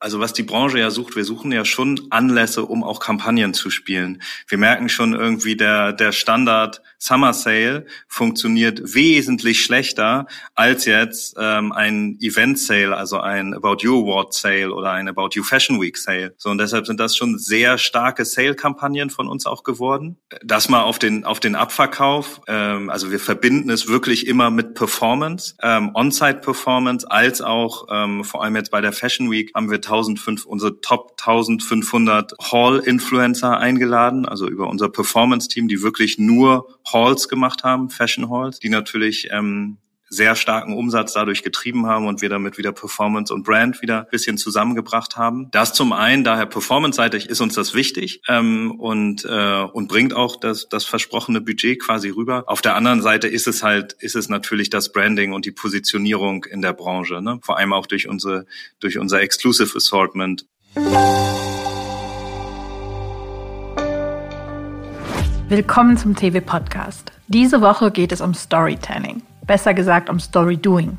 also was die Branche ja sucht, wir suchen ja schon Anlässe, um auch Kampagnen zu spielen. Wir merken schon irgendwie, der, der Standard Summer Sale funktioniert wesentlich schlechter als jetzt ähm, ein Event Sale, also ein About You Award Sale oder ein About You Fashion Week Sale. So und deshalb sind das schon sehr starke Sale-Kampagnen von uns auch geworden. Das mal auf den auf den Abverkauf. Ähm, also wir verbinden es wirklich immer mit Performance, ähm, On-Site Performance, als auch ähm, vor allem jetzt bei der Fashion Week haben wir 1500, unsere Top 1500 Hall-Influencer eingeladen, also über unser Performance-Team, die wirklich nur Halls gemacht haben, Fashion Halls, die natürlich ähm, sehr starken Umsatz dadurch getrieben haben und wir damit wieder Performance und Brand wieder ein bisschen zusammengebracht haben. Das zum einen, daher performance-seitig ist uns das wichtig ähm, und, äh, und bringt auch das, das versprochene Budget quasi rüber. Auf der anderen Seite ist es halt, ist es natürlich das Branding und die Positionierung in der Branche, ne? vor allem auch durch unsere, durch unser Exclusive Assortment. Willkommen zum TV Podcast. Diese Woche geht es um Storytelling besser gesagt um Story Doing.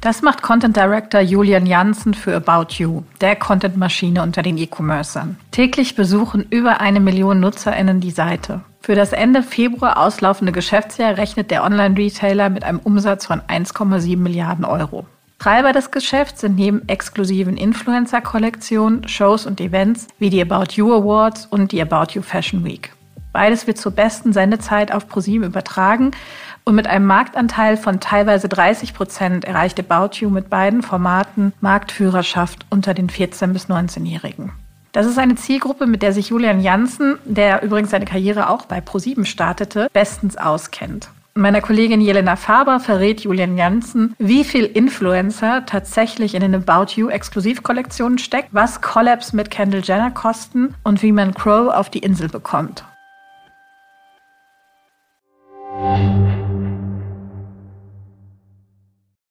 Das macht Content Director Julian Janssen für About You, der Content-Maschine unter den E-Commercern. Täglich besuchen über eine Million NutzerInnen die Seite. Für das Ende Februar auslaufende Geschäftsjahr rechnet der Online-Retailer mit einem Umsatz von 1,7 Milliarden Euro. Treiber des Geschäfts sind neben exklusiven Influencer-Kollektionen, Shows und Events wie die About You Awards und die About You Fashion Week. Beides wird zur besten Sendezeit auf ProSieben übertragen und mit einem Marktanteil von teilweise 30 Prozent erreichte About You mit beiden Formaten Marktführerschaft unter den 14- bis 19-Jährigen. Das ist eine Zielgruppe, mit der sich Julian Janssen, der übrigens seine Karriere auch bei ProSieben startete, bestens auskennt. Meiner Kollegin Jelena Faber verrät Julian Janssen, wie viel Influencer tatsächlich in den About You Exklusivkollektionen steckt, was Collabs mit Kendall Jenner kosten und wie man Crow auf die Insel bekommt.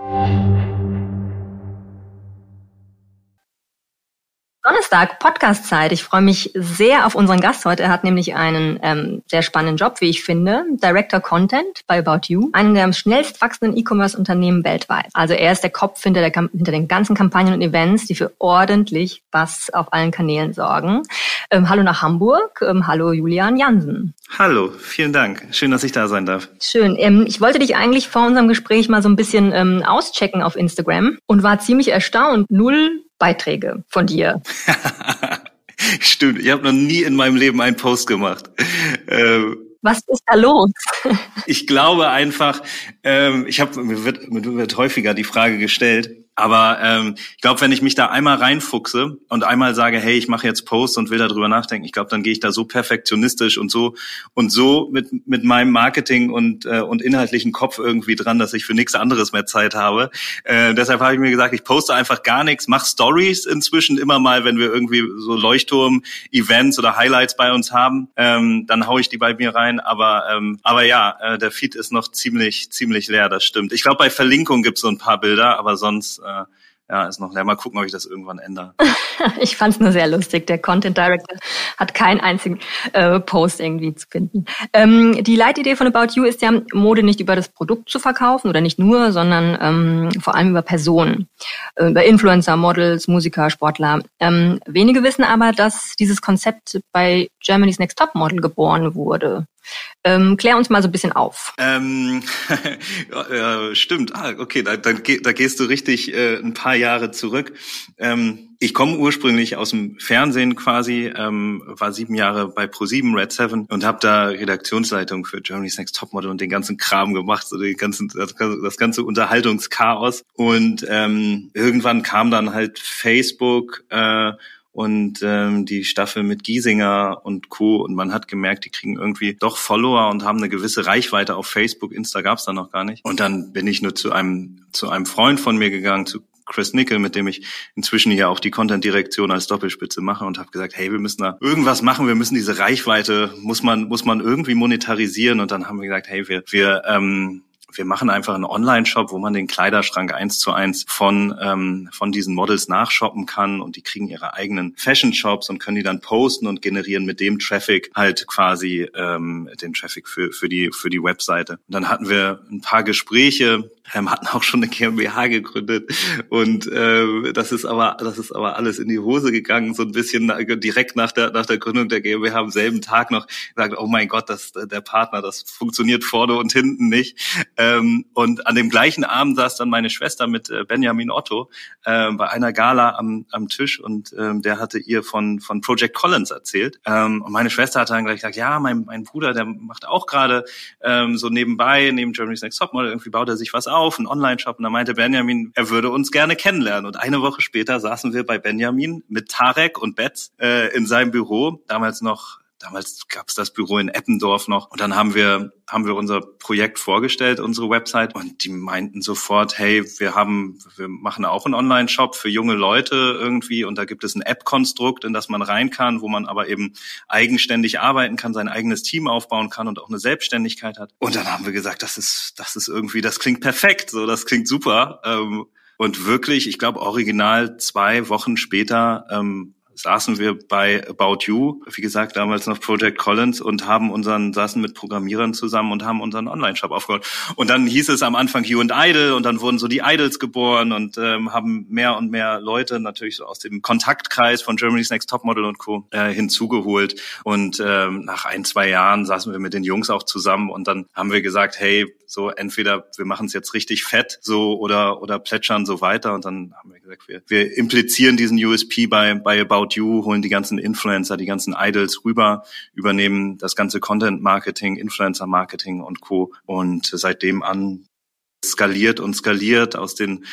Música Donnerstag, Podcast-Zeit. Ich freue mich sehr auf unseren Gast heute. Er hat nämlich einen ähm, sehr spannenden Job, wie ich finde. Director Content bei About You, einem der am schnellst wachsenden E-Commerce-Unternehmen weltweit. Also er ist der Kopf hinter, der, hinter den ganzen Kampagnen und Events, die für ordentlich Bass auf allen Kanälen sorgen. Ähm, hallo nach Hamburg. Ähm, hallo Julian Jansen. Hallo, vielen Dank. Schön, dass ich da sein darf. Schön. Ähm, ich wollte dich eigentlich vor unserem Gespräch mal so ein bisschen ähm, auschecken auf Instagram und war ziemlich erstaunt. Null Beiträge von dir. Stimmt, ich habe noch nie in meinem Leben einen Post gemacht. Ähm, Was ist da los? ich glaube einfach, ähm, ich habe mir wird, mir wird häufiger die Frage gestellt, aber ähm, ich glaube, wenn ich mich da einmal reinfuchse und einmal sage, hey, ich mache jetzt Posts und will darüber nachdenken, ich glaube, dann gehe ich da so perfektionistisch und so und so mit mit meinem Marketing und äh, und inhaltlichen Kopf irgendwie dran, dass ich für nichts anderes mehr Zeit habe. Äh, deshalb habe ich mir gesagt, ich poste einfach gar nichts, mache Stories inzwischen immer mal, wenn wir irgendwie so Leuchtturm-Events oder Highlights bei uns haben, ähm, dann haue ich die bei mir rein. Aber ähm, aber ja, äh, der Feed ist noch ziemlich ziemlich leer, das stimmt. Ich glaube, bei Verlinkung gibt es so ein paar Bilder, aber sonst äh, ja, ist noch leer. Mal gucken, ob ich das irgendwann ändere. ich fand es nur sehr lustig. Der Content Director hat keinen einzigen äh, Post irgendwie zu finden. Ähm, die Leitidee von About You ist ja, Mode nicht über das Produkt zu verkaufen oder nicht nur, sondern ähm, vor allem über Personen, äh, über Influencer, Models, Musiker, Sportler. Ähm, wenige wissen aber, dass dieses Konzept bei Germany's Next Top Model geboren wurde. Ähm, klär uns mal so ein bisschen auf. Ähm, ja, stimmt. Ah, okay, da, da, da gehst du richtig äh, ein paar Jahre zurück. Ähm, ich komme ursprünglich aus dem Fernsehen quasi, ähm, war sieben Jahre bei Pro7 Red 7 und habe da Redaktionsleitung für Germany's Next Topmodel und den ganzen Kram gemacht, so den ganzen das, das ganze Unterhaltungschaos. Und ähm, irgendwann kam dann halt Facebook äh, und ähm, die Staffel mit Giesinger und Co. Und man hat gemerkt, die kriegen irgendwie doch Follower und haben eine gewisse Reichweite auf Facebook. Insta gab's da noch gar nicht. Und dann bin ich nur zu einem zu einem Freund von mir gegangen, zu Chris Nickel, mit dem ich inzwischen hier auch die Content-Direktion als Doppelspitze mache und habe gesagt, hey, wir müssen da irgendwas machen, wir müssen diese Reichweite, muss man, muss man irgendwie monetarisieren. Und dann haben wir gesagt, hey, wir, wir ähm, wir machen einfach einen Online-Shop, wo man den Kleiderschrank eins zu eins von, ähm, von diesen Models nachshoppen kann und die kriegen ihre eigenen Fashion-Shops und können die dann posten und generieren mit dem Traffic halt quasi ähm, den Traffic für, für, die, für die Webseite. Und dann hatten wir ein paar Gespräche, ähm, hatten auch schon eine GmbH gegründet. Und äh, das ist aber das ist aber alles in die Hose gegangen so ein bisschen direkt nach der nach der Gründung der GmbH am selben Tag noch gesagt oh mein Gott das der Partner das funktioniert vorne und hinten nicht ähm, und an dem gleichen Abend saß dann meine Schwester mit äh, Benjamin Otto äh, bei einer Gala am, am Tisch und ähm, der hatte ihr von von Project Collins erzählt ähm, und meine Schwester hat dann gleich gesagt ja mein mein Bruder der macht auch gerade ähm, so nebenbei neben Germany's Next Topmodel irgendwie baut er sich was auf einen Online-Shop. Und da meinte Benjamin, er würde uns gerne kennenlernen. Und eine Woche später saßen wir bei Benjamin mit Tarek und Betz äh, in seinem Büro, damals noch Damals gab es das Büro in Eppendorf noch und dann haben wir haben wir unser Projekt vorgestellt, unsere Website und die meinten sofort, hey, wir haben wir machen auch einen Online-Shop für junge Leute irgendwie und da gibt es ein App-Konstrukt, in das man rein kann, wo man aber eben eigenständig arbeiten kann, sein eigenes Team aufbauen kann und auch eine Selbstständigkeit hat. Und dann haben wir gesagt, das ist das ist irgendwie, das klingt perfekt, so das klingt super. Ähm, und wirklich, ich glaube, original zwei Wochen später ähm, saßen wir bei About You, wie gesagt, damals noch Project Collins und haben unseren, saßen mit Programmierern zusammen und haben unseren Online-Shop aufgebaut. Und dann hieß es am Anfang You and Idol und dann wurden so die Idols geboren und ähm, haben mehr und mehr Leute natürlich so aus dem Kontaktkreis von Germany's Next Topmodel und Co. Äh, hinzugeholt. Und ähm, nach ein, zwei Jahren saßen wir mit den Jungs auch zusammen und dann haben wir gesagt, hey, so entweder wir machen es jetzt richtig fett so oder oder plätschern so weiter und dann haben wir gesagt, wir, wir implizieren diesen USP bei bei About You, holen die ganzen Influencer, die ganzen Idols rüber, übernehmen das ganze Content Marketing, Influencer Marketing und Co. Und seitdem an skaliert und skaliert aus den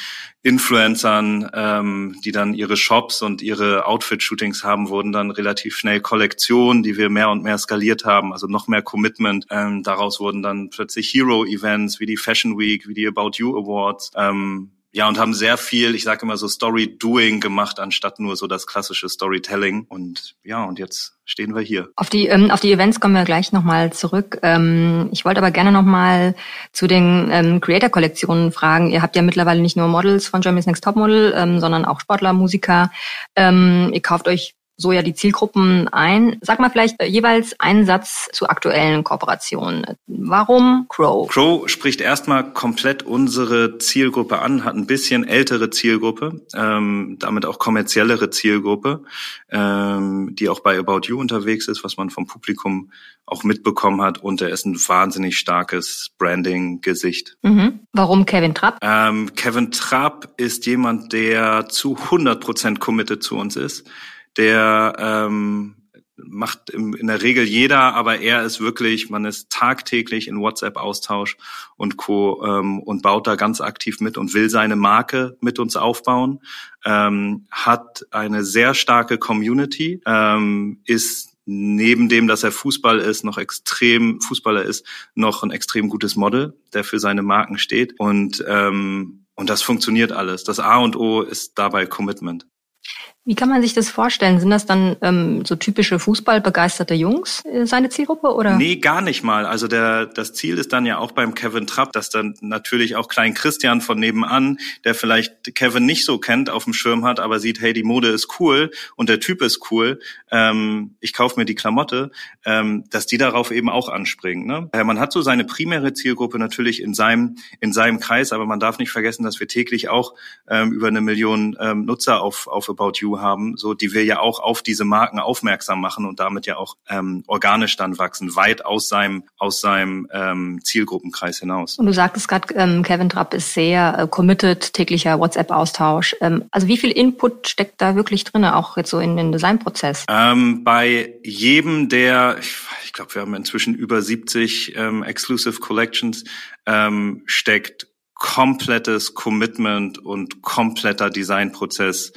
Influencern, ähm, die dann ihre Shops und ihre Outfit-Shootings haben, wurden dann relativ schnell Kollektionen, die wir mehr und mehr skaliert haben, also noch mehr Commitment. Ähm, daraus wurden dann plötzlich Hero-Events wie die Fashion Week, wie die About You Awards. Ähm, ja, und haben sehr viel, ich sage immer so Story-Doing gemacht, anstatt nur so das klassische Storytelling. Und ja, und jetzt stehen wir hier. Auf die, ähm, auf die Events kommen wir gleich nochmal zurück. Ähm, ich wollte aber gerne nochmal zu den ähm, Creator-Kollektionen fragen. Ihr habt ja mittlerweile nicht nur Models von Germany's Next Topmodel, ähm, sondern auch Sportler, Musiker. Ähm, ihr kauft euch so ja die Zielgruppen ein. Sag mal vielleicht äh, jeweils einen Satz zu aktuellen Kooperationen. Warum Crow? Crow spricht erstmal komplett unsere Zielgruppe an, hat ein bisschen ältere Zielgruppe, ähm, damit auch kommerziellere Zielgruppe, ähm, die auch bei About You unterwegs ist, was man vom Publikum auch mitbekommen hat. Und er ist ein wahnsinnig starkes Branding-Gesicht. Mhm. Warum Kevin Trapp? Ähm, Kevin Trapp ist jemand, der zu 100 Prozent committed zu uns ist der ähm, macht im, in der Regel jeder, aber er ist wirklich, man ist tagtäglich in WhatsApp-Austausch und Co. Ähm, und baut da ganz aktiv mit und will seine Marke mit uns aufbauen, ähm, hat eine sehr starke Community, ähm, ist neben dem, dass er Fußball ist, noch extrem Fußballer ist, noch ein extrem gutes Model, der für seine Marken steht und ähm, und das funktioniert alles. Das A und O ist dabei Commitment. Wie kann man sich das vorstellen? Sind das dann ähm, so typische Fußballbegeisterte Jungs, äh, seine Zielgruppe, oder? Nee, gar nicht mal. Also der, das Ziel ist dann ja auch beim Kevin Trapp, dass dann natürlich auch Klein Christian von nebenan, der vielleicht Kevin nicht so kennt, auf dem Schirm hat, aber sieht, hey, die Mode ist cool und der Typ ist cool, ähm, ich kaufe mir die Klamotte, ähm, dass die darauf eben auch anspringen. Ne? Ja, man hat so seine primäre Zielgruppe natürlich in seinem, in seinem Kreis, aber man darf nicht vergessen, dass wir täglich auch ähm, über eine Million ähm, Nutzer auf, auf About You haben, so die wir ja auch auf diese Marken aufmerksam machen und damit ja auch ähm, organisch dann wachsen, weit aus seinem aus seinem ähm, Zielgruppenkreis hinaus. Und du sagtest gerade, ähm, Kevin Trapp ist sehr äh, committed, täglicher WhatsApp-Austausch. Ähm, also wie viel Input steckt da wirklich drin, auch jetzt so in den Designprozess? Ähm, bei jedem der, ich, ich glaube, wir haben inzwischen über 70 ähm, Exclusive Collections, ähm, steckt komplettes Commitment und kompletter Designprozess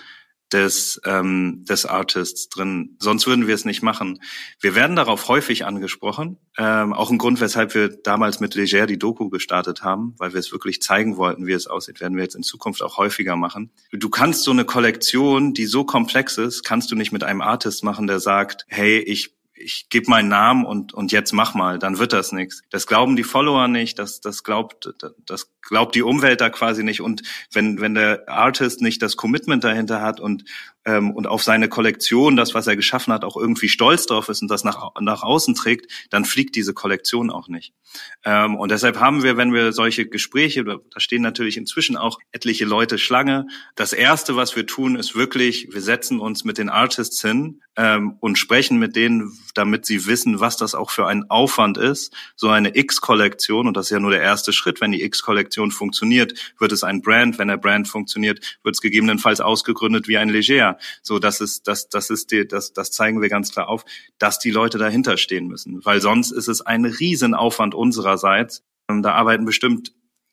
des, ähm, des Artists drin. Sonst würden wir es nicht machen. Wir werden darauf häufig angesprochen. Ähm, auch ein Grund, weshalb wir damals mit Leger die Doku gestartet haben, weil wir es wirklich zeigen wollten, wie es aussieht, werden wir jetzt in Zukunft auch häufiger machen. Du kannst so eine Kollektion, die so komplex ist, kannst du nicht mit einem Artist machen, der sagt, hey, ich ich gebe meinen Namen und, und jetzt mach mal, dann wird das nichts. Das glauben die Follower nicht, das, das glaubt, das glaubt die Umwelt da quasi nicht. Und wenn, wenn der Artist nicht das Commitment dahinter hat und ähm, und auf seine Kollektion, das, was er geschaffen hat, auch irgendwie stolz drauf ist und das nach, nach außen trägt, dann fliegt diese Kollektion auch nicht. Ähm, und deshalb haben wir, wenn wir solche Gespräche, da stehen natürlich inzwischen auch etliche Leute Schlange. Das Erste, was wir tun, ist wirklich, wir setzen uns mit den Artists hin ähm, und sprechen mit denen, damit sie wissen, was das auch für ein Aufwand ist. So eine X-Kollektion, und das ist ja nur der erste Schritt, wenn die X-Kollektion funktioniert, wird es ein Brand. Wenn der Brand funktioniert, wird es gegebenenfalls ausgegründet wie ein Leger. So, das ist, das, das ist die, das, das zeigen wir ganz klar auf, dass die Leute dahinter stehen müssen. Weil sonst ist es ein Riesenaufwand unsererseits. Ähm, da arbeiten bestimmt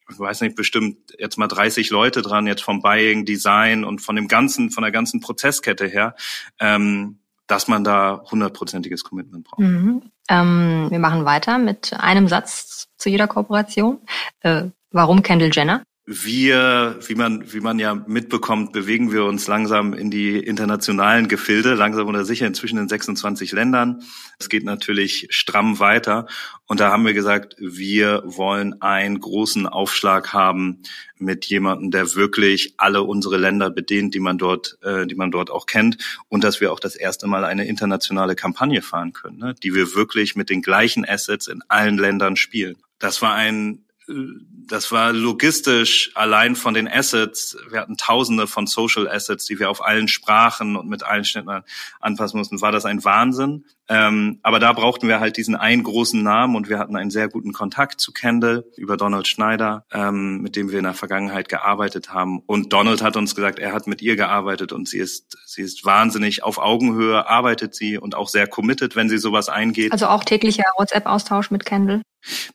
ich weiß nicht, bestimmt jetzt mal 30 Leute dran, jetzt vom Buying, Design und von dem ganzen, von der ganzen Prozesskette her, ähm, dass man da hundertprozentiges Commitment braucht. Mhm. Ähm, wir machen weiter mit einem Satz zu jeder Kooperation. Äh, warum Kendall Jenner? Wir, wie man, wie man ja mitbekommt, bewegen wir uns langsam in die internationalen Gefilde, langsam oder sicher inzwischen in 26 Ländern. Es geht natürlich stramm weiter. Und da haben wir gesagt, wir wollen einen großen Aufschlag haben mit jemandem, der wirklich alle unsere Länder bedient, die man dort, äh, die man dort auch kennt. Und dass wir auch das erste Mal eine internationale Kampagne fahren können, ne? die wir wirklich mit den gleichen Assets in allen Ländern spielen. Das war ein das war logistisch allein von den Assets. Wir hatten Tausende von Social Assets, die wir auf allen Sprachen und mit allen Schnitten anpassen mussten. War das ein Wahnsinn? Ähm, aber da brauchten wir halt diesen einen großen Namen und wir hatten einen sehr guten Kontakt zu Kendall über Donald Schneider, ähm, mit dem wir in der Vergangenheit gearbeitet haben. Und Donald hat uns gesagt, er hat mit ihr gearbeitet und sie ist, sie ist wahnsinnig auf Augenhöhe, arbeitet sie und auch sehr committed, wenn sie sowas eingeht. Also auch täglicher WhatsApp-Austausch mit Kendall?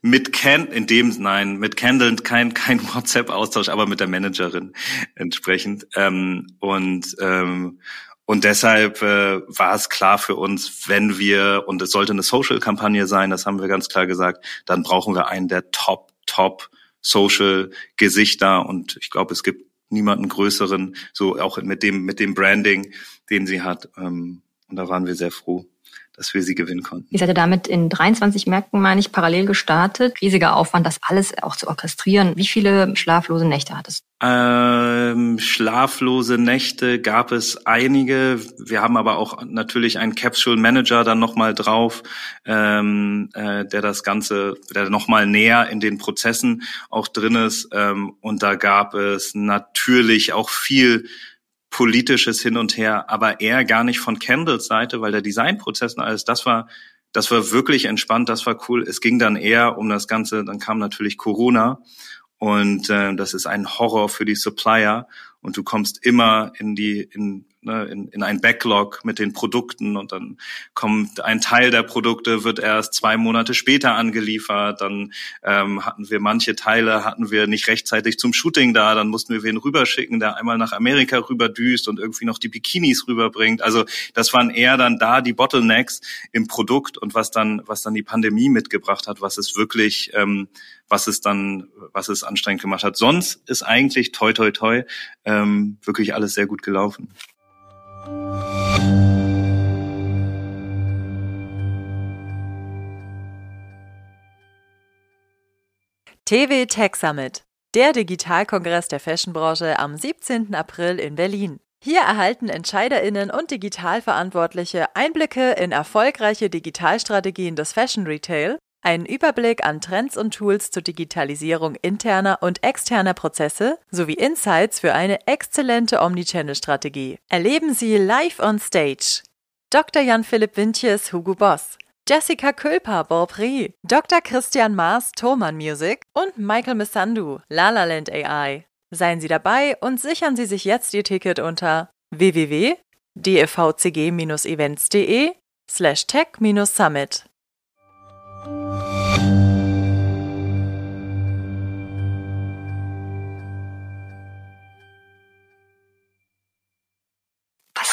Mit Ken, in dem, nein, mit Kendall kein, kein WhatsApp-Austausch, aber mit der Managerin entsprechend. Ähm, und, ähm, und deshalb äh, war es klar für uns, wenn wir, und es sollte eine Social-Kampagne sein, das haben wir ganz klar gesagt, dann brauchen wir einen der Top, Top Social-Gesichter. Und ich glaube, es gibt niemanden größeren, so auch mit dem, mit dem Branding, den sie hat. Ähm, und da waren wir sehr froh dass wir sie gewinnen konnten. Ihr seid ja damit in 23 Märkten, meine ich, parallel gestartet. Riesiger Aufwand, das alles auch zu orchestrieren. Wie viele schlaflose Nächte hattest du? Ähm, schlaflose Nächte gab es einige. Wir haben aber auch natürlich einen Capsule Manager dann nochmal drauf, ähm, äh, der das Ganze, der nochmal näher in den Prozessen auch drin ist. Ähm, und da gab es natürlich auch viel politisches Hin und Her, aber eher gar nicht von Kendalls Seite, weil der Designprozess und alles, das war, das war wirklich entspannt, das war cool. Es ging dann eher um das Ganze, dann kam natürlich Corona und äh, das ist ein Horror für die Supplier und du kommst immer in die in ne, in, in ein Backlog mit den Produkten und dann kommt ein Teil der Produkte wird erst zwei Monate später angeliefert. Dann ähm, hatten wir manche Teile hatten wir nicht rechtzeitig zum Shooting da, dann mussten wir wen rüberschicken, der einmal nach Amerika rüberdüst und irgendwie noch die Bikinis rüberbringt. Also das waren eher dann da die Bottlenecks im Produkt und was dann was dann die Pandemie mitgebracht hat, was es wirklich ähm, was es dann, was es anstrengend gemacht hat. Sonst ist eigentlich toi toi toi ähm, wirklich alles sehr gut gelaufen. TV Tech Summit, der Digitalkongress der Fashionbranche am 17. April in Berlin. Hier erhalten Entscheiderinnen und Digitalverantwortliche Einblicke in erfolgreiche Digitalstrategien des Fashion Retail, einen Überblick an Trends und Tools zur Digitalisierung interner und externer Prozesse sowie Insights für eine exzellente Omnichannel-Strategie. Erleben Sie live on stage Dr. Jan-Philipp Wintjes, Hugo Boss, Jessica Külper, Beaupré, Dr. Christian Maas, Thoman Music und Michael Missandu, Lalaland AI. Seien Sie dabei und sichern Sie sich jetzt Ihr Ticket unter www.dfvcg-events.de slash tech-summit.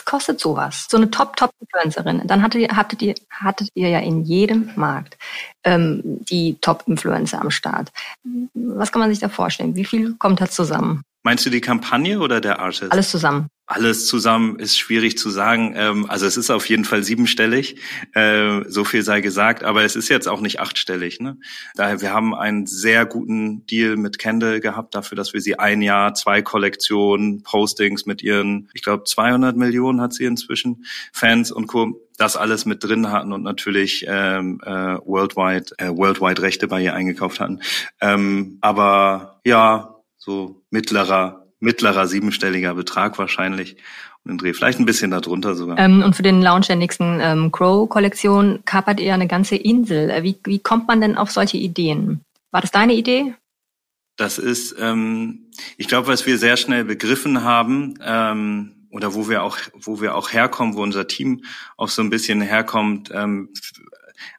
Kostet sowas? So eine Top-Top-Influencerin. Dann hattet ihr, hattet ihr, hattet ihr ja in jedem Markt ähm, die Top-Influencer am Start. Was kann man sich da vorstellen? Wie viel kommt da zusammen? Meinst du die Kampagne oder der Artist? Alles zusammen. Alles zusammen ist schwierig zu sagen. Ähm, also es ist auf jeden Fall siebenstellig, äh, so viel sei gesagt, aber es ist jetzt auch nicht achtstellig. Ne? Daher, wir haben einen sehr guten Deal mit Kendall gehabt, dafür, dass wir sie ein Jahr, zwei Kollektionen, Postings mit ihren, ich glaube 200 Millionen hat sie inzwischen, Fans und Co das alles mit drin hatten und natürlich ähm, äh, worldwide äh, worldwide Rechte bei ihr eingekauft hatten. Ähm, aber ja, so mittlerer, mittlerer siebenstelliger Betrag wahrscheinlich. Und im Dreh vielleicht ein bisschen darunter sogar. Ähm, und für den Launch der nächsten ähm, Crow-Kollektion kapert ihr eine ganze Insel. Äh, wie, wie kommt man denn auf solche Ideen? War das deine Idee? Das ist, ähm, ich glaube, was wir sehr schnell begriffen haben, ähm, oder wo wir auch, wo wir auch herkommen, wo unser Team auch so ein bisschen herkommt, ähm,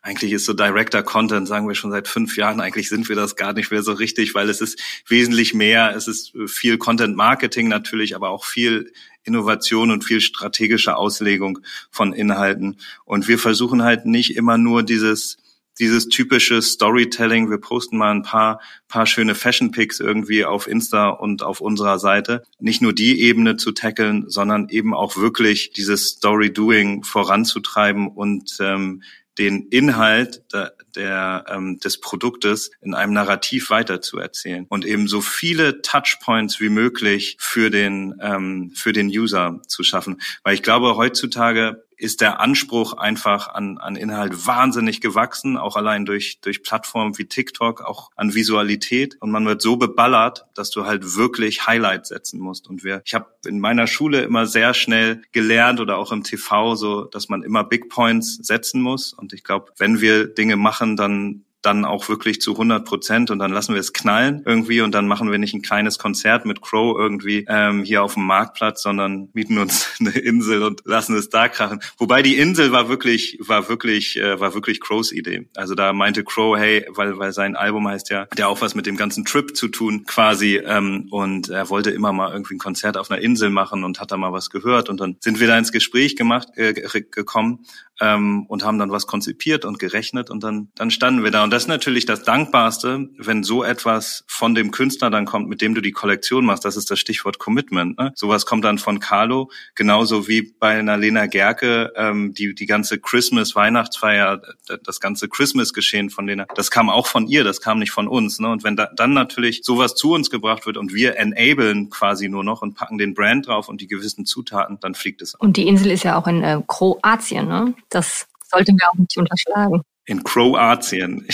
eigentlich ist so Director Content, sagen wir schon seit fünf Jahren, eigentlich sind wir das gar nicht mehr so richtig, weil es ist wesentlich mehr, es ist viel Content Marketing natürlich, aber auch viel Innovation und viel strategische Auslegung von Inhalten. Und wir versuchen halt nicht immer nur dieses dieses typische Storytelling. Wir posten mal ein paar, paar schöne Fashion Pics irgendwie auf Insta und auf unserer Seite. Nicht nur die Ebene zu tackeln, sondern eben auch wirklich dieses Story Doing voranzutreiben und ähm, den Inhalt der, der, ähm, des Produktes in einem Narrativ weiterzuerzählen und eben so viele Touchpoints wie möglich für den ähm, für den User zu schaffen, weil ich glaube heutzutage ist der Anspruch einfach an, an Inhalt wahnsinnig gewachsen, auch allein durch, durch Plattformen wie TikTok, auch an Visualität. Und man wird so beballert, dass du halt wirklich Highlights setzen musst. Und wir, ich habe in meiner Schule immer sehr schnell gelernt oder auch im TV so, dass man immer Big Points setzen muss. Und ich glaube, wenn wir Dinge machen, dann dann auch wirklich zu 100 Prozent und dann lassen wir es knallen irgendwie und dann machen wir nicht ein kleines Konzert mit Crow irgendwie ähm, hier auf dem Marktplatz, sondern mieten uns eine Insel und lassen es da krachen. Wobei die Insel war wirklich, war wirklich, äh, war wirklich Crows Idee. Also da meinte Crow, hey, weil, weil sein Album heißt ja, der auch was mit dem ganzen Trip zu tun quasi ähm, und er wollte immer mal irgendwie ein Konzert auf einer Insel machen und hat da mal was gehört und dann sind wir da ins Gespräch gemacht, äh, gekommen ähm, und haben dann was konzipiert und gerechnet und dann, dann standen wir da. Und das ist natürlich das Dankbarste, wenn so etwas von dem Künstler dann kommt, mit dem du die Kollektion machst. Das ist das Stichwort Commitment. Ne? Sowas kommt dann von Carlo, genauso wie bei einer Lena Gerke, ähm, die, die ganze Christmas-Weihnachtsfeier, das ganze Christmas-Geschehen von Lena, das kam auch von ihr, das kam nicht von uns. Ne? Und wenn da, dann natürlich sowas zu uns gebracht wird und wir enablen quasi nur noch und packen den Brand drauf und die gewissen Zutaten, dann fliegt es. Auch. Und die Insel ist ja auch in äh, Kroatien, ne? Das sollten wir auch nicht unterschlagen. In Kroatien.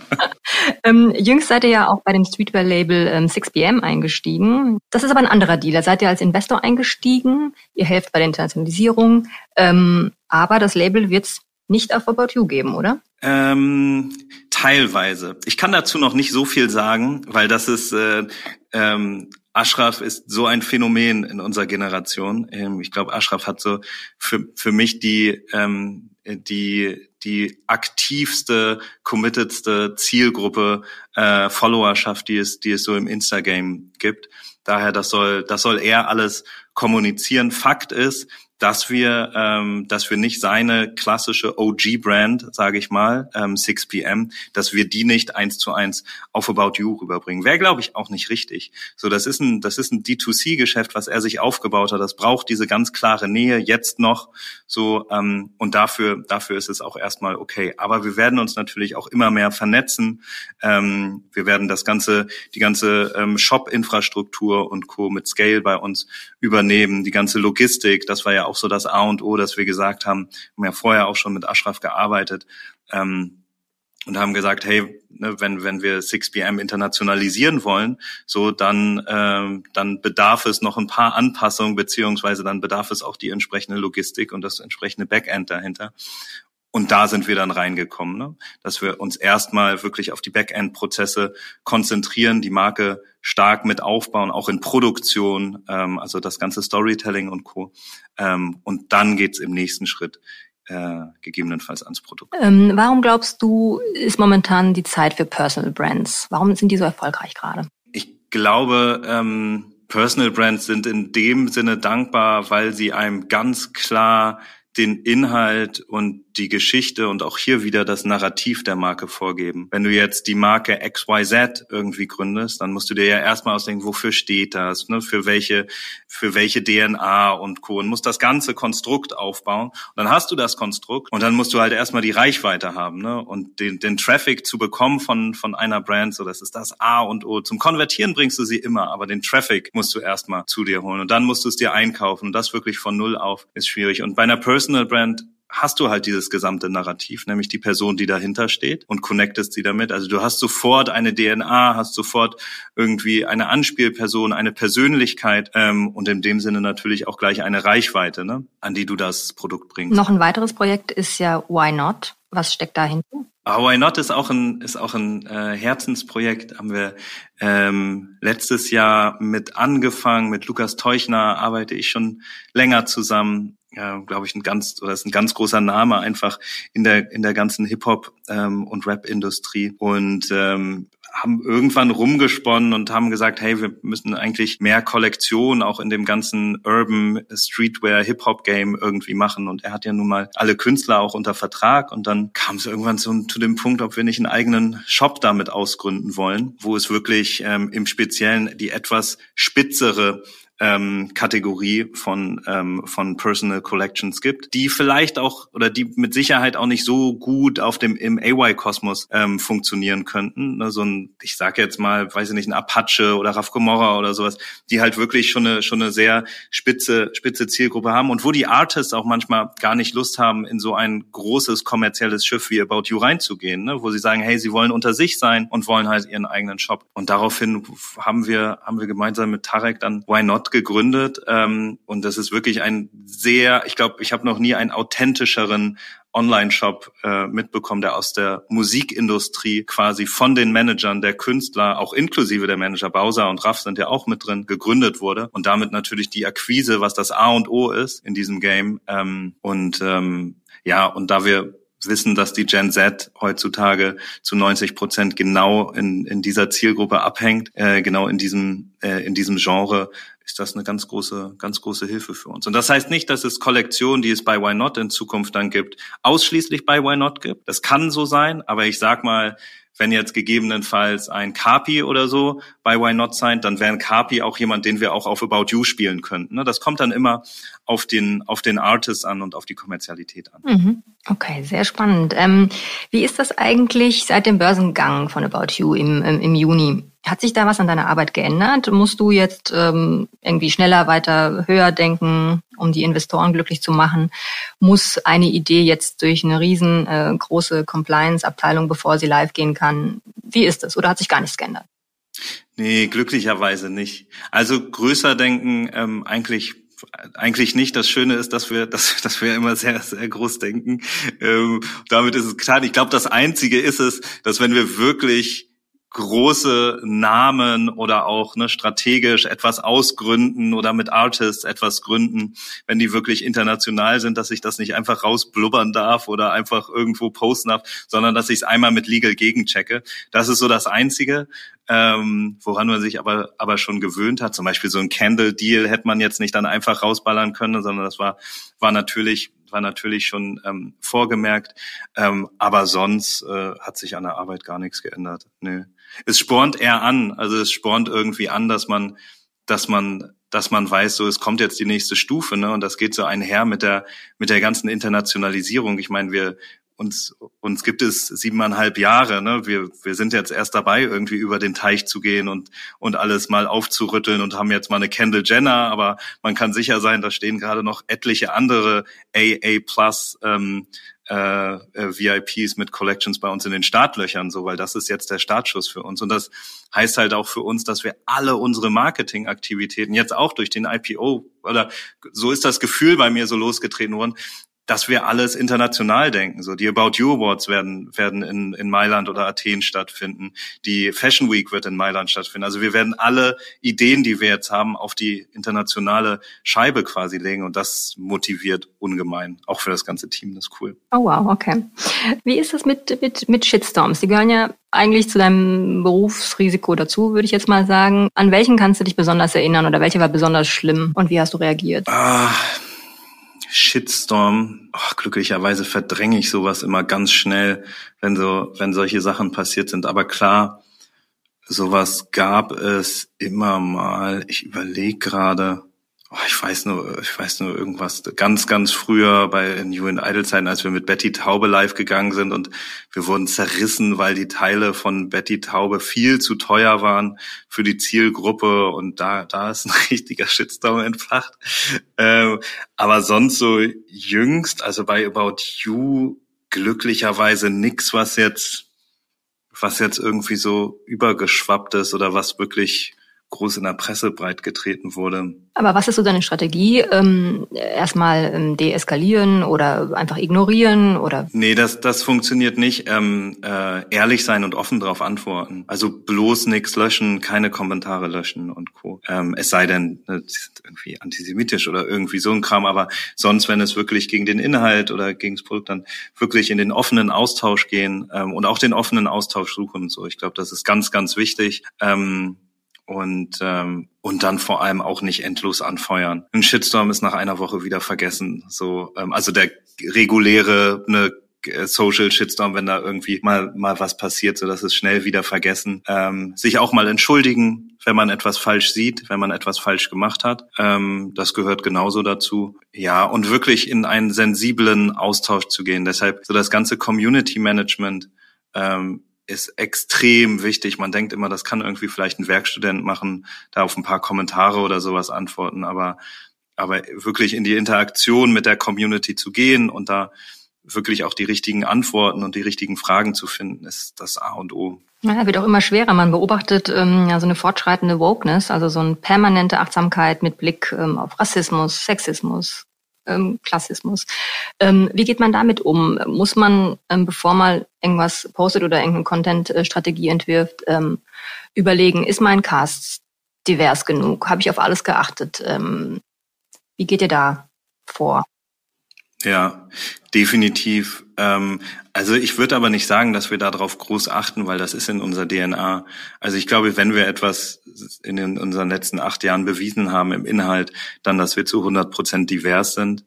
ähm, jüngst seid ihr ja auch bei dem Streetwear-Label ähm, 6BM eingestiegen. Das ist aber ein anderer Deal. Da seid ihr als Investor eingestiegen. Ihr helft bei der Internationalisierung. Ähm, aber das Label wird es nicht auf About You geben, oder? Ähm, teilweise. Ich kann dazu noch nicht so viel sagen, weil das ist äh, ähm, Ashraf ist so ein Phänomen in unserer Generation. Ähm, ich glaube, Ashraf hat so für, für mich die, ähm, die, die aktivste, committedste Zielgruppe, äh, Followerschaft, die es, die es so im Instagame gibt. Daher, das soll, das soll er alles kommunizieren. Fakt ist, dass wir, ähm, dass wir nicht seine klassische OG-Brand, sage ich mal, ähm, 6PM, dass wir die nicht eins zu eins auf About You rüberbringen. Wäre, glaube ich, auch nicht richtig. So, das ist ein, das ist ein D2C-Geschäft, was er sich aufgebaut hat. Das braucht diese ganz klare Nähe jetzt noch. So ähm, und dafür, dafür ist es auch erstmal okay. Aber wir werden uns natürlich auch immer mehr vernetzen. Ähm, wir werden das ganze, die ganze ähm, Shop-Infrastruktur und Co. mit Scale bei uns übernehmen, die ganze Logistik. Das war ja auch so das A und O, dass wir gesagt haben, wir haben ja vorher auch schon mit Ashraf gearbeitet ähm, und haben gesagt, hey, ne, wenn wenn wir 6PM internationalisieren wollen, so dann ähm, dann bedarf es noch ein paar Anpassungen beziehungsweise dann bedarf es auch die entsprechende Logistik und das entsprechende Backend dahinter. Und da sind wir dann reingekommen, ne? dass wir uns erstmal wirklich auf die Backend-Prozesse konzentrieren, die Marke stark mit aufbauen, auch in Produktion, ähm, also das ganze Storytelling und Co. Ähm, und dann geht's im nächsten Schritt äh, gegebenenfalls ans Produkt. Ähm, warum glaubst du, ist momentan die Zeit für Personal Brands? Warum sind die so erfolgreich gerade? Ich glaube, ähm, Personal Brands sind in dem Sinne dankbar, weil sie einem ganz klar den Inhalt und die Geschichte und auch hier wieder das Narrativ der Marke vorgeben. Wenn du jetzt die Marke XYZ irgendwie gründest, dann musst du dir ja erstmal ausdenken, wofür steht das, ne? für welche, für welche DNA und Co. und musst das ganze Konstrukt aufbauen. Und dann hast du das Konstrukt und dann musst du halt erstmal die Reichweite haben ne? und den, den Traffic zu bekommen von, von einer Brand, so das ist das A und O. Zum Konvertieren bringst du sie immer, aber den Traffic musst du erstmal zu dir holen und dann musst du es dir einkaufen und das wirklich von Null auf ist schwierig. Und bei einer Personal Brand hast du halt dieses gesamte Narrativ, nämlich die Person, die dahinter steht und connectest sie damit. Also du hast sofort eine DNA, hast sofort irgendwie eine Anspielperson, eine Persönlichkeit ähm, und in dem Sinne natürlich auch gleich eine Reichweite, ne, an die du das Produkt bringst. Noch ein weiteres Projekt ist ja Why Not? Was steckt dahinter? Why Not ist auch ein ist auch ein äh, Herzensprojekt. Haben wir ähm, letztes Jahr mit angefangen. Mit Lukas Teuchner arbeite ich schon länger zusammen ja, glaube ich, ein ganz oder ist ein ganz großer Name einfach in der in der ganzen Hip Hop ähm, und Rap Industrie und ähm, haben irgendwann rumgesponnen und haben gesagt, hey, wir müssen eigentlich mehr Kollektion auch in dem ganzen Urban Streetwear Hip Hop Game irgendwie machen. Und er hat ja nun mal alle Künstler auch unter Vertrag. Und dann kam es irgendwann zu, zu dem Punkt, ob wir nicht einen eigenen Shop damit ausgründen wollen, wo es wirklich ähm, im Speziellen die etwas spitzere ähm, Kategorie von ähm, von Personal Collections gibt, die vielleicht auch oder die mit Sicherheit auch nicht so gut auf dem im AY Kosmos ähm, funktionieren könnten. Ne, so ein, ich sage jetzt mal, weiß ich nicht, ein Apache oder Raf Gomorra oder sowas, die halt wirklich schon eine schon eine sehr spitze spitze Zielgruppe haben und wo die Artists auch manchmal gar nicht Lust haben, in so ein großes kommerzielles Schiff wie About You reinzugehen, ne, wo sie sagen, hey, sie wollen unter sich sein und wollen halt ihren eigenen Shop. Und daraufhin haben wir haben wir gemeinsam mit Tarek dann Why Not gegründet ähm, und das ist wirklich ein sehr, ich glaube, ich habe noch nie einen authentischeren Online-Shop äh, mitbekommen, der aus der Musikindustrie quasi von den Managern der Künstler, auch inklusive der Manager Bowser und Raff sind ja auch mit drin, gegründet wurde und damit natürlich die Akquise, was das A und O ist in diesem Game. Ähm, und ähm, ja, und da wir wissen, dass die Gen Z heutzutage zu 90 Prozent genau in, in dieser Zielgruppe abhängt, äh, genau in diesem äh, in diesem Genre ist das eine ganz große ganz große Hilfe für uns. Und das heißt nicht, dass es Kollektionen, die es bei Why Not in Zukunft dann gibt, ausschließlich bei Why Not gibt. Das kann so sein, aber ich sag mal, wenn jetzt gegebenenfalls ein Kapi oder so bei Why Not sein, dann wäre ein Kapi auch jemand, den wir auch auf About You spielen könnten. Ne? Das kommt dann immer auf den, auf den Artist an und auf die Kommerzialität an. Mhm. Okay, sehr spannend. Ähm, wie ist das eigentlich seit dem Börsengang von About You im, im, im Juni? Hat sich da was an deiner Arbeit geändert? Musst du jetzt ähm, irgendwie schneller, weiter, höher denken, um die Investoren glücklich zu machen? Muss eine Idee jetzt durch eine riesengroße äh, Compliance-Abteilung, bevor sie live gehen kann? Wie ist das? Oder hat sich gar nichts geändert? Nee, glücklicherweise nicht. Also größer denken ähm, eigentlich eigentlich nicht. Das Schöne ist, dass wir, dass, dass wir immer sehr, sehr groß denken. Ähm, damit ist es klar. Ich glaube, das Einzige ist es, dass wenn wir wirklich große Namen oder auch ne, strategisch etwas ausgründen oder mit Artists etwas gründen, wenn die wirklich international sind, dass ich das nicht einfach rausblubbern darf oder einfach irgendwo posten darf, sondern dass ich es einmal mit Legal gegenchecke. Das ist so das Einzige, ähm, woran man sich aber, aber schon gewöhnt hat. Zum Beispiel so ein Candle-Deal hätte man jetzt nicht dann einfach rausballern können, sondern das war, war natürlich war natürlich schon ähm, vorgemerkt, ähm, aber sonst äh, hat sich an der Arbeit gar nichts geändert. Nee es spornt eher an. Also es spornt irgendwie an, dass man, dass man, dass man weiß, so es kommt jetzt die nächste Stufe, ne? Und das geht so einher mit der mit der ganzen Internationalisierung. Ich meine, wir uns uns gibt es siebeneinhalb Jahre. Ne? Wir wir sind jetzt erst dabei, irgendwie über den Teich zu gehen und und alles mal aufzurütteln und haben jetzt mal eine Kendall Jenner, aber man kann sicher sein, da stehen gerade noch etliche andere AA Plus ähm, äh, äh VIPs mit Collections bei uns in den Startlöchern, so weil das ist jetzt der Startschuss für uns. Und das heißt halt auch für uns, dass wir alle unsere Marketingaktivitäten jetzt auch durch den IPO oder so ist das Gefühl bei mir so losgetreten worden, dass wir alles international denken. So die About You Awards werden werden in, in Mailand oder Athen stattfinden. Die Fashion Week wird in Mailand stattfinden. Also wir werden alle Ideen, die wir jetzt haben, auf die internationale Scheibe quasi legen und das motiviert ungemein. Auch für das ganze Team, das ist cool. Oh wow, okay. Wie ist das mit mit mit Shitstorms? Die gehören ja eigentlich zu deinem Berufsrisiko dazu, würde ich jetzt mal sagen. An welchen kannst du dich besonders erinnern oder welche war besonders schlimm und wie hast du reagiert? Ah, Shitstorm. Oh, glücklicherweise verdränge ich sowas immer ganz schnell, wenn so, wenn solche Sachen passiert sind. Aber klar, sowas gab es immer mal. Ich überlege gerade oh, ich weiß nur, ich weiß nur irgendwas ganz, ganz früher bei New in Idle Zeiten, als wir mit Betty Taube live gegangen sind und wir wurden zerrissen, weil die Teile von Betty Taube viel zu teuer waren für die Zielgruppe und da, da ist ein richtiger Shitstorm entfacht. Ähm, aber sonst so jüngst, also bei About You glücklicherweise nix, was jetzt, was jetzt irgendwie so übergeschwappt ist oder was wirklich groß in der Presse breit getreten wurde. Aber was ist so deine Strategie? Ähm, erstmal ähm, deeskalieren oder einfach ignorieren oder? Nee, das, das funktioniert nicht. Ähm, äh, ehrlich sein und offen darauf antworten. Also bloß nichts löschen, keine Kommentare löschen und Co. Ähm, es sei denn, ne, sie sind irgendwie antisemitisch oder irgendwie so ein Kram, aber sonst, wenn es wirklich gegen den Inhalt oder gegen das Produkt dann wirklich in den offenen Austausch gehen ähm, und auch den offenen Austausch suchen und so. Ich glaube, das ist ganz, ganz wichtig. Ähm, und ähm, und dann vor allem auch nicht endlos anfeuern. Ein Shitstorm ist nach einer Woche wieder vergessen. So, ähm, also der reguläre ne, Social Shitstorm, wenn da irgendwie mal mal was passiert, so dass es schnell wieder vergessen. Ähm, sich auch mal entschuldigen, wenn man etwas falsch sieht, wenn man etwas falsch gemacht hat. Ähm, das gehört genauso dazu. Ja, und wirklich in einen sensiblen Austausch zu gehen. Deshalb so das ganze Community Management ähm, ist extrem wichtig. Man denkt immer, das kann irgendwie vielleicht ein Werkstudent machen, da auf ein paar Kommentare oder sowas antworten, aber, aber wirklich in die Interaktion mit der Community zu gehen und da wirklich auch die richtigen Antworten und die richtigen Fragen zu finden, ist das A und O. Ja, wird auch immer schwerer. Man beobachtet ähm, ja so eine fortschreitende Wokeness, also so eine permanente Achtsamkeit mit Blick ähm, auf Rassismus, Sexismus, ähm, Klassismus. Ähm, wie geht man damit um? Muss man, ähm, bevor man irgendwas postet oder irgendeine Content-Strategie entwirft, ähm, überlegen, ist mein Cast divers genug? Habe ich auf alles geachtet? Ähm, wie geht ihr da vor? Ja, definitiv. Ähm, also ich würde aber nicht sagen, dass wir darauf groß achten, weil das ist in unserer DNA. Also ich glaube, wenn wir etwas in den, unseren letzten acht Jahren bewiesen haben im Inhalt, dann, dass wir zu 100 Prozent divers sind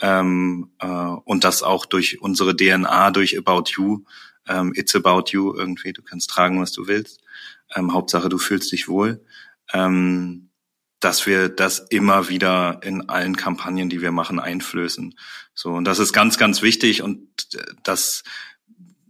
ähm, äh, und das auch durch unsere DNA, durch About You, ähm, It's About You irgendwie. Du kannst tragen, was du willst. Ähm, Hauptsache, du fühlst dich wohl. Ähm, dass wir das immer wieder in allen Kampagnen, die wir machen, einflößen. So, und das ist ganz, ganz wichtig und äh, das,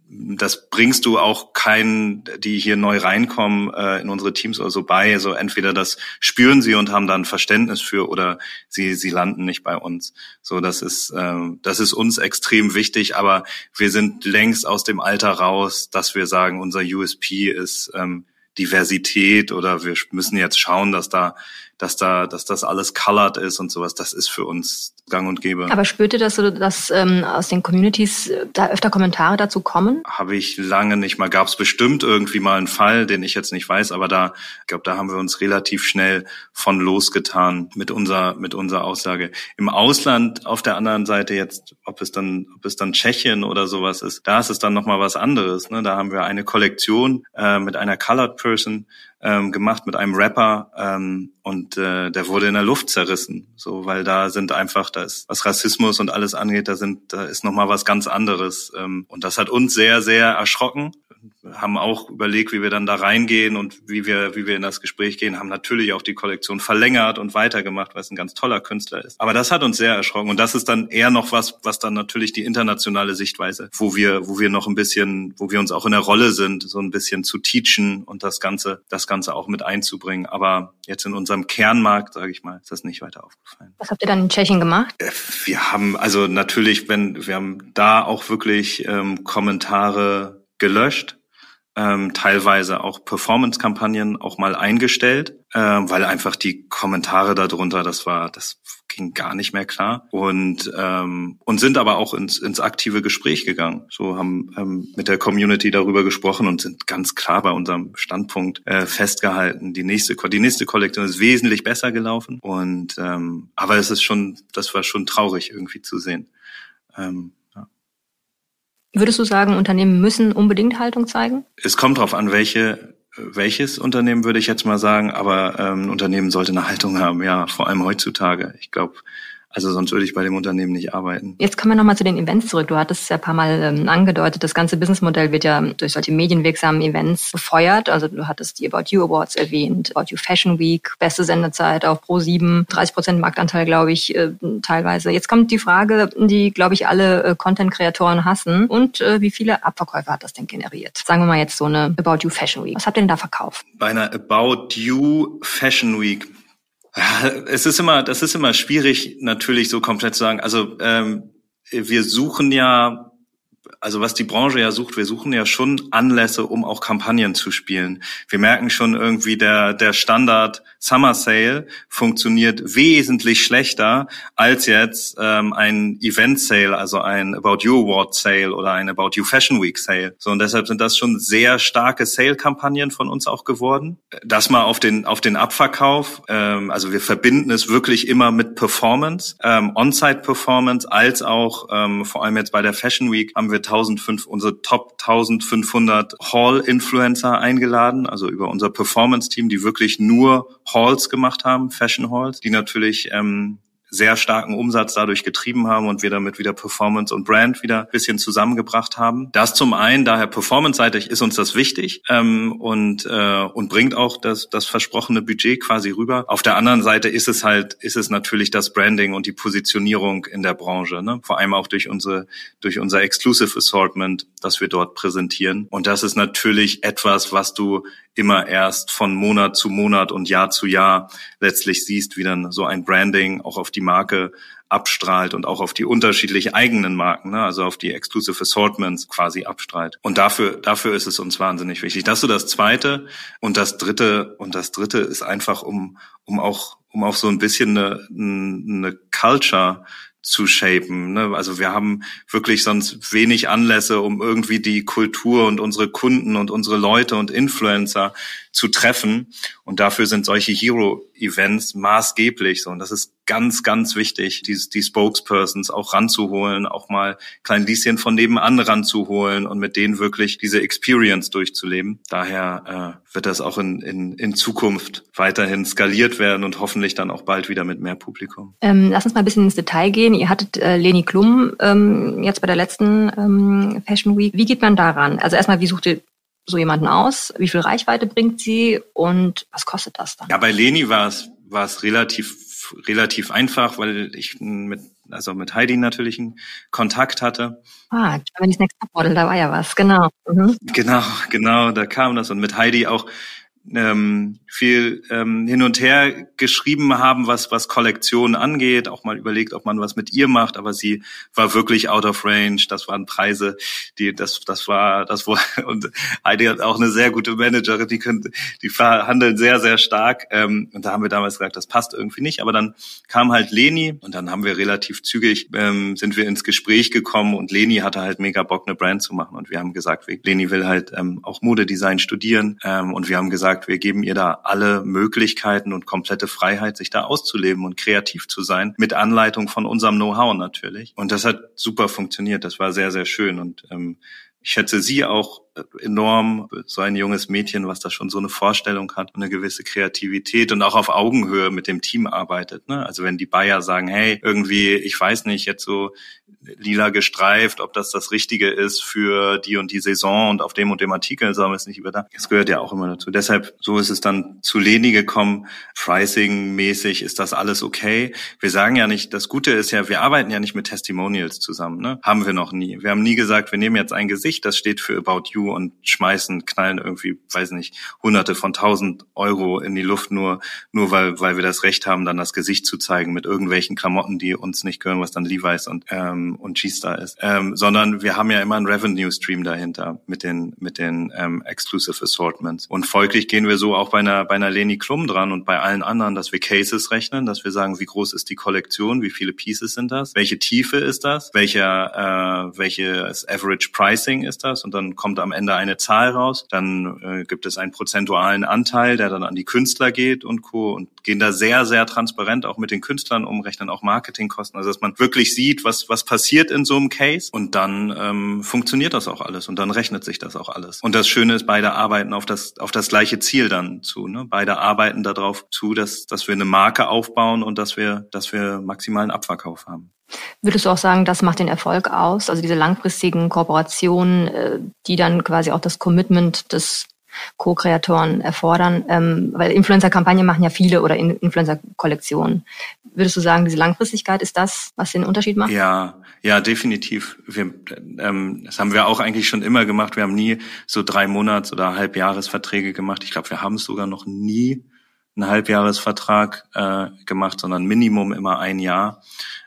das bringst du auch keinen, die hier neu reinkommen, äh, in unsere Teams oder so bei. So entweder das spüren sie und haben dann Verständnis für oder sie, sie landen nicht bei uns. So, das ist, äh, das ist uns extrem wichtig, aber wir sind längst aus dem Alter raus, dass wir sagen, unser USP ist, ähm, Diversität oder wir müssen jetzt schauen, dass da dass da, dass das alles colored ist und sowas, das ist für uns gang und gäbe. Aber spürt ihr, dass, dass ähm, aus den Communities äh, da öfter Kommentare dazu kommen? Habe ich lange nicht mal. Gab es bestimmt irgendwie mal einen Fall, den ich jetzt nicht weiß, aber da, ich glaube, da haben wir uns relativ schnell von losgetan mit unserer, mit unserer Aussage. Im Ausland auf der anderen Seite jetzt, ob es dann, ob es dann Tschechien oder sowas ist, da ist es dann nochmal was anderes. Ne? Da haben wir eine Kollektion äh, mit einer Colored Person, ähm, gemacht mit einem Rapper ähm, und äh, der wurde in der Luft zerrissen, so weil da sind einfach, da ist was Rassismus und alles angeht, da sind, da ist noch mal was ganz anderes ähm, und das hat uns sehr sehr erschrocken haben auch überlegt, wie wir dann da reingehen und wie wir, wie wir in das Gespräch gehen, haben natürlich auch die Kollektion verlängert und weitergemacht, weil es ein ganz toller Künstler ist. Aber das hat uns sehr erschrocken und das ist dann eher noch was, was dann natürlich die internationale Sichtweise, wo wir, wo wir noch ein bisschen, wo wir uns auch in der Rolle sind, so ein bisschen zu teachen und das Ganze, das Ganze auch mit einzubringen. Aber jetzt in unserem Kernmarkt, sage ich mal, ist das nicht weiter aufgefallen. Was habt ihr dann in Tschechien gemacht? Äh, wir haben also natürlich, wenn wir haben da auch wirklich ähm, Kommentare gelöscht ähm, teilweise auch Performance-Kampagnen auch mal eingestellt, äh, weil einfach die Kommentare darunter, das war, das ging gar nicht mehr klar und ähm, und sind aber auch ins ins aktive Gespräch gegangen. So haben ähm, mit der Community darüber gesprochen und sind ganz klar bei unserem Standpunkt äh, festgehalten. Die nächste die nächste Kollektion ist wesentlich besser gelaufen und ähm, aber es ist schon das war schon traurig irgendwie zu sehen. Ähm, Würdest du sagen, Unternehmen müssen unbedingt Haltung zeigen? Es kommt darauf an, welche welches Unternehmen würde ich jetzt mal sagen, aber ähm, ein Unternehmen sollte eine Haltung haben, ja, vor allem heutzutage. Ich glaube, also sonst würde ich bei dem Unternehmen nicht arbeiten. Jetzt kommen wir nochmal zu den Events zurück. Du hattest es ja ein paar Mal ähm, angedeutet, das ganze Businessmodell wird ja durch solche medienwirksamen Events befeuert. Also du hattest die About You Awards erwähnt, About You Fashion Week, beste Sendezeit auf Pro 7, 30 Prozent Marktanteil, glaube ich, äh, teilweise. Jetzt kommt die Frage, die, glaube ich, alle äh, Content-Kreatoren hassen. Und äh, wie viele Abverkäufe hat das denn generiert? Sagen wir mal jetzt so eine About You Fashion Week. Was habt ihr denn da verkauft? Bei einer About You Fashion Week es ist immer, das ist immer schwierig, natürlich so komplett zu sagen. Also ähm, wir suchen ja also was die Branche ja sucht, wir suchen ja schon Anlässe, um auch Kampagnen zu spielen. Wir merken schon irgendwie, der, der Standard Summer Sale funktioniert wesentlich schlechter als jetzt ähm, ein Event Sale, also ein About You Award Sale oder ein About You Fashion Week Sale. So und deshalb sind das schon sehr starke Sale-Kampagnen von uns auch geworden. Das mal auf den auf den Abverkauf. Ähm, also wir verbinden es wirklich immer mit Performance, ähm, On-Site Performance, als auch ähm, vor allem jetzt bei der Fashion Week haben wir 1500, unsere Top 1500 Hall-Influencer eingeladen, also über unser Performance-Team, die wirklich nur Halls gemacht haben, Fashion Halls, die natürlich ähm, sehr starken Umsatz dadurch getrieben haben und wir damit wieder Performance und Brand wieder ein bisschen zusammengebracht haben. Das zum einen, daher performance-seitig ist uns das wichtig ähm, und, äh, und bringt auch das, das versprochene Budget quasi rüber. Auf der anderen Seite ist es halt, ist es natürlich das Branding und die Positionierung in der Branche, ne? vor allem auch durch unsere, durch unser Exclusive Assortment, das wir dort präsentieren. Und das ist natürlich etwas, was du immer erst von Monat zu Monat und Jahr zu Jahr letztlich siehst, wie dann so ein Branding auch auf die Marke abstrahlt und auch auf die unterschiedlich eigenen Marken, ne, also auf die Exclusive Assortments quasi abstrahlt. Und dafür, dafür ist es uns wahnsinnig wichtig. Das ist so das Zweite. Und das Dritte, und das Dritte ist einfach, um, um auch, um auch so ein bisschen eine, eine Culture zu shapen. Ne? Also wir haben wirklich sonst wenig Anlässe, um irgendwie die Kultur und unsere Kunden und unsere Leute und Influencer zu treffen. Und dafür sind solche Hero-Events maßgeblich. So. Und das ist ganz, ganz wichtig, die, die Spokespersons auch ranzuholen, auch mal klein Lieschen von nebenan ranzuholen und mit denen wirklich diese Experience durchzuleben. Daher äh, wird das auch in, in, in Zukunft weiterhin skaliert werden und hoffentlich dann auch bald wieder mit mehr Publikum. Ähm, lass uns mal ein bisschen ins Detail gehen. Ihr hattet äh, Leni Klum ähm, jetzt bei der letzten ähm, Fashion Week. Wie geht man daran? Also erstmal, wie sucht ihr so jemanden aus? Wie viel Reichweite bringt sie und was kostet das dann? Ja, bei Leni war es war es relativ relativ einfach, weil ich mit also mit Heidi natürlich einen Kontakt hatte. Ah, wenn ich Next Model, da war ja was, genau. Mhm. Genau, genau, da kam das und mit Heidi auch ähm, viel ähm, hin und her geschrieben haben, was was Kollektionen angeht, auch mal überlegt, ob man was mit ihr macht, aber sie war wirklich out of range. Das waren Preise, die das das war das war und Heidi hat auch eine sehr gute Managerin, die können die verhandeln sehr sehr stark. Ähm, und da haben wir damals gesagt, das passt irgendwie nicht, aber dann kam halt Leni und dann haben wir relativ zügig ähm, sind wir ins Gespräch gekommen und Leni hatte halt mega Bock eine Brand zu machen. Und wir haben gesagt, Leni will halt ähm, auch Modedesign studieren. Ähm, und wir haben gesagt gesagt, wir geben ihr da alle Möglichkeiten und komplette Freiheit, sich da auszuleben und kreativ zu sein, mit Anleitung von unserem Know-how natürlich. Und das hat super funktioniert. Das war sehr, sehr schön. Und ähm, ich schätze sie auch enorm, so ein junges Mädchen, was da schon so eine Vorstellung hat, eine gewisse Kreativität und auch auf Augenhöhe mit dem Team arbeitet. Ne? Also wenn die Bayer sagen, hey, irgendwie, ich weiß nicht, jetzt so lila gestreift, ob das das Richtige ist für die und die Saison und auf dem und dem Artikel sollen wir es nicht über da. Das gehört ja auch immer dazu. Deshalb, so ist es dann zu Leni gekommen. Pricing-mäßig ist das alles okay. Wir sagen ja nicht, das Gute ist ja, wir arbeiten ja nicht mit Testimonials zusammen. Ne? Haben wir noch nie. Wir haben nie gesagt, wir nehmen jetzt ein Gesicht ich, das steht für About You und schmeißen, knallen irgendwie, weiß nicht, hunderte von tausend Euro in die Luft nur, nur weil, weil wir das Recht haben, dann das Gesicht zu zeigen mit irgendwelchen Klamotten, die uns nicht gehören, was dann Levi's und, ähm, und G-Star ist. Ähm, sondern wir haben ja immer einen Revenue Stream dahinter mit den, mit den ähm, Exclusive Assortments. Und folglich gehen wir so auch bei einer, bei einer Leni Klum dran und bei allen anderen, dass wir Cases rechnen, dass wir sagen, wie groß ist die Kollektion, wie viele Pieces sind das, welche Tiefe ist das, welcher, äh, welches Average Pricing ist das und dann kommt am Ende eine Zahl raus. Dann äh, gibt es einen prozentualen Anteil, der dann an die Künstler geht und Co. und gehen da sehr, sehr transparent auch mit den Künstlern um, rechnen auch Marketingkosten, also dass man wirklich sieht, was, was passiert in so einem Case und dann ähm, funktioniert das auch alles und dann rechnet sich das auch alles. Und das Schöne ist, beide arbeiten auf das, auf das gleiche Ziel dann zu. Ne? Beide arbeiten darauf zu, dass, dass wir eine Marke aufbauen und dass wir, dass wir maximalen Abverkauf haben. Würdest du auch sagen, das macht den Erfolg aus? Also diese langfristigen Kooperationen, äh, die dann quasi auch das Commitment des Co-Kreatoren erfordern, ähm, weil Influencer-Kampagnen machen ja viele oder Influencer-Kollektionen. Würdest du sagen, diese Langfristigkeit ist das, was den Unterschied macht? Ja, ja, definitiv. Wir, ähm, das haben wir auch eigentlich schon immer gemacht. Wir haben nie so drei Monats- oder Halbjahresverträge gemacht. Ich glaube, wir haben es sogar noch nie einen Halbjahresvertrag äh, gemacht, sondern Minimum immer ein Jahr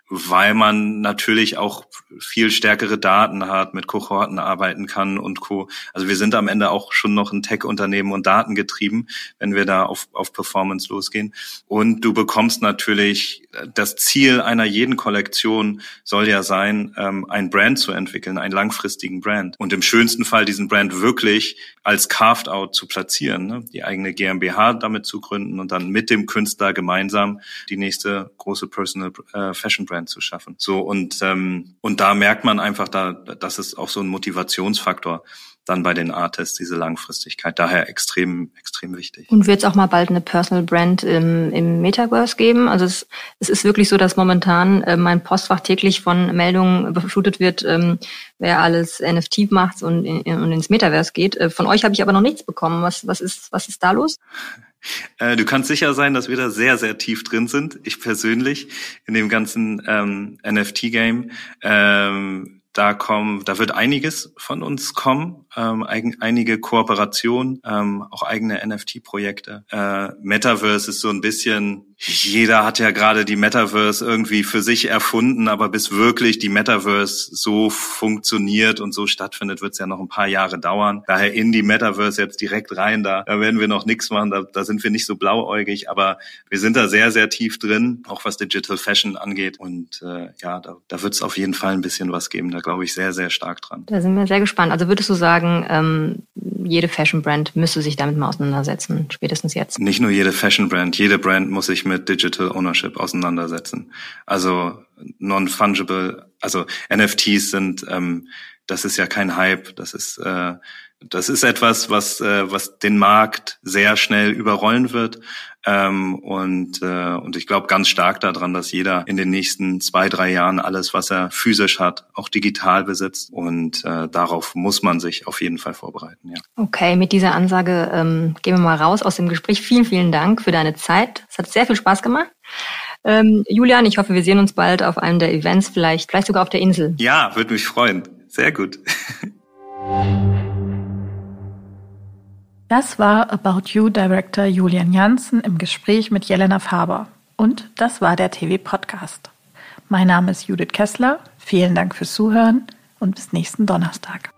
weil man natürlich auch viel stärkere Daten hat, mit Kohorten arbeiten kann und Co. Also wir sind am Ende auch schon noch ein Tech-Unternehmen und datengetrieben, wenn wir da auf, auf Performance losgehen. Und du bekommst natürlich, das Ziel einer jeden Kollektion soll ja sein, ähm, ein Brand zu entwickeln, einen langfristigen Brand. Und im schönsten Fall diesen Brand wirklich als Carved-out zu platzieren, ne? die eigene GmbH damit zu gründen und dann mit dem Künstler gemeinsam die nächste große Personal äh, Fashion Brand zu schaffen. So und ähm, und da merkt man einfach, da das ist auch so ein Motivationsfaktor dann bei den Artists diese Langfristigkeit. Daher extrem, extrem wichtig. Und wird es auch mal bald eine Personal Brand im, im Metaverse geben? Also es, es ist wirklich so, dass momentan äh, mein Postfach täglich von Meldungen überflutet wird, ähm, wer alles NFT macht und, in, und ins Metaverse geht. Äh, von euch habe ich aber noch nichts bekommen. Was, was, ist, was ist da los? Äh, du kannst sicher sein, dass wir da sehr, sehr tief drin sind. Ich persönlich in dem ganzen ähm, NFT-Game. Ähm, da kommen, da wird einiges von uns kommen, ähm, einige Kooperationen, ähm, auch eigene NFT-Projekte. Äh, Metaverse ist so ein bisschen jeder hat ja gerade die Metaverse irgendwie für sich erfunden, aber bis wirklich die Metaverse so funktioniert und so stattfindet, wird es ja noch ein paar Jahre dauern. Daher in die Metaverse jetzt direkt rein, da, da werden wir noch nichts machen, da, da sind wir nicht so blauäugig, aber wir sind da sehr, sehr tief drin, auch was Digital Fashion angeht. Und äh, ja, da, da wird es auf jeden Fall ein bisschen was geben. Da glaube ich sehr, sehr stark dran. Da sind wir sehr gespannt. Also würdest du sagen, ähm, jede Fashion Brand müsste sich damit mal auseinandersetzen, spätestens jetzt? Nicht nur jede Fashion Brand, jede Brand muss sich mit Digital Ownership auseinandersetzen. Also non-fungible, also NFTs sind, ähm, das ist ja kein Hype, das ist äh, das ist etwas, was äh, was den Markt sehr schnell überrollen wird ähm, und äh, und ich glaube ganz stark daran, dass jeder in den nächsten zwei drei Jahren alles, was er physisch hat, auch digital besitzt und äh, darauf muss man sich auf jeden Fall vorbereiten. Ja. Okay, mit dieser Ansage ähm, gehen wir mal raus aus dem Gespräch. Vielen vielen Dank für deine Zeit. Es hat sehr viel Spaß gemacht. Ähm, Julian, ich hoffe, wir sehen uns bald auf einem der Events, vielleicht, vielleicht sogar auf der Insel. Ja, würde mich freuen. Sehr gut. Das war About You Director Julian Janssen im Gespräch mit Jelena Faber. Und das war der TV-Podcast. Mein Name ist Judith Kessler. Vielen Dank fürs Zuhören und bis nächsten Donnerstag.